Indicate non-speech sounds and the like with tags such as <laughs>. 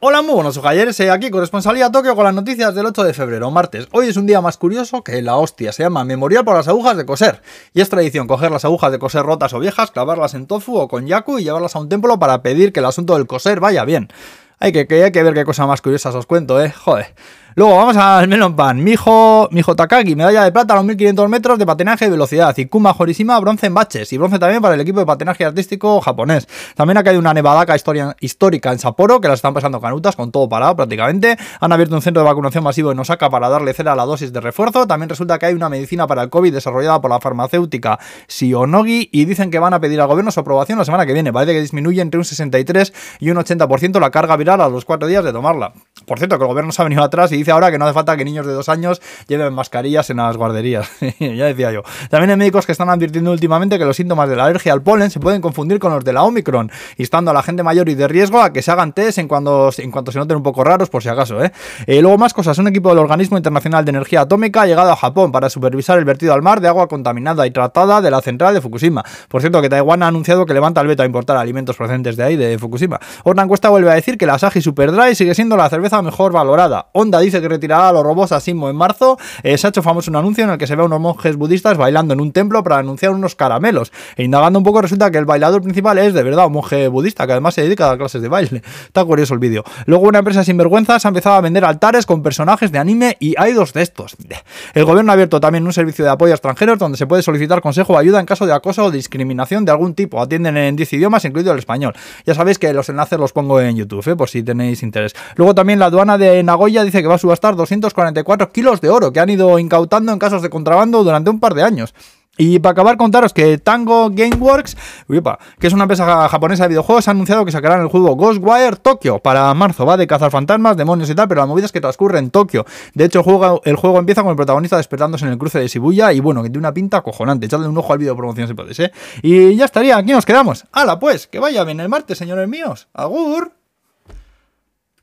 Hola, muy buenos ojalleres, eh, aquí corresponsalía Tokio con las noticias del 8 de febrero, martes. Hoy es un día más curioso que la hostia, se llama Memorial por las agujas de coser. Y es tradición coger las agujas de coser rotas o viejas, clavarlas en tofu o con yaku y llevarlas a un templo para pedir que el asunto del coser vaya bien. Hay que, hay que ver qué cosas más curiosas os cuento, eh, joder. Luego vamos al Melon Pan. Mijo, Mijo Takagi, medalla de plata a los 1500 metros de patinaje de velocidad. Y Kuma Horishima, bronce en baches. Y bronce también para el equipo de patinaje artístico japonés. También ha caído una nevadaca historia, histórica en Sapporo, que la están pasando canutas con todo parado prácticamente. Han abierto un centro de vacunación masivo en Osaka para darle cera a la dosis de refuerzo. También resulta que hay una medicina para el COVID desarrollada por la farmacéutica Shionogi. Y dicen que van a pedir al gobierno su aprobación la semana que viene. Parece que disminuye entre un 63 y un 80% la carga viral a los cuatro días de tomarla. Por cierto, que el gobierno se ha venido atrás y dice ahora que no hace falta que niños de dos años lleven mascarillas en las guarderías. <laughs> ya decía yo. También hay médicos que están advirtiendo últimamente que los síntomas de la alergia al polen se pueden confundir con los de la Omicron, instando a la gente mayor y de riesgo a que se hagan test en cuanto, en cuanto se noten un poco raros, por si acaso. ¿eh? Eh, luego más cosas. Un equipo del Organismo Internacional de Energía Atómica ha llegado a Japón para supervisar el vertido al mar de agua contaminada y tratada de la central de Fukushima. Por cierto, que Taiwán ha anunciado que levanta el veto a importar alimentos procedentes de ahí, de Fukushima. Otra encuesta vuelve a decir que la Asahi Super Dry sigue siendo la cerveza mejor valorada. Honda dice que retirará a los robots a Simo en marzo. Eh, se ha hecho famoso un anuncio en el que se ve a unos monjes budistas bailando en un templo para anunciar unos caramelos. E indagando un poco resulta que el bailador principal es de verdad un monje budista que además se dedica a dar clases de baile. <laughs> Está curioso el vídeo. Luego una empresa sinvergüenza se ha empezado a vender altares con personajes de anime y hay dos de estos. <laughs> El gobierno ha abierto también un servicio de apoyo a extranjeros donde se puede solicitar consejo o ayuda en caso de acoso o discriminación de algún tipo. Atienden en 10 idiomas, incluido el español. Ya sabéis que los enlaces los pongo en YouTube, ¿eh? por si tenéis interés. Luego también la aduana de Nagoya dice que va a subastar 244 kilos de oro que han ido incautando en casos de contrabando durante un par de años. Y para acabar, contaros que Tango Gameworks, que es una empresa japonesa de videojuegos, ha anunciado que sacarán el juego Ghostwire Tokyo para marzo. Va de cazar fantasmas, demonios y tal, pero la movida es que transcurre en Tokio. De hecho, el juego, empieza con el protagonista despertándose en el cruce de Shibuya y bueno, que tiene una pinta acojonante. Echadle un ojo al vídeo de promoción si podéis, ¿eh? Y ya estaría, aquí nos quedamos. ¡Hala, pues! Que vaya bien el martes, señores míos. ¡Agur!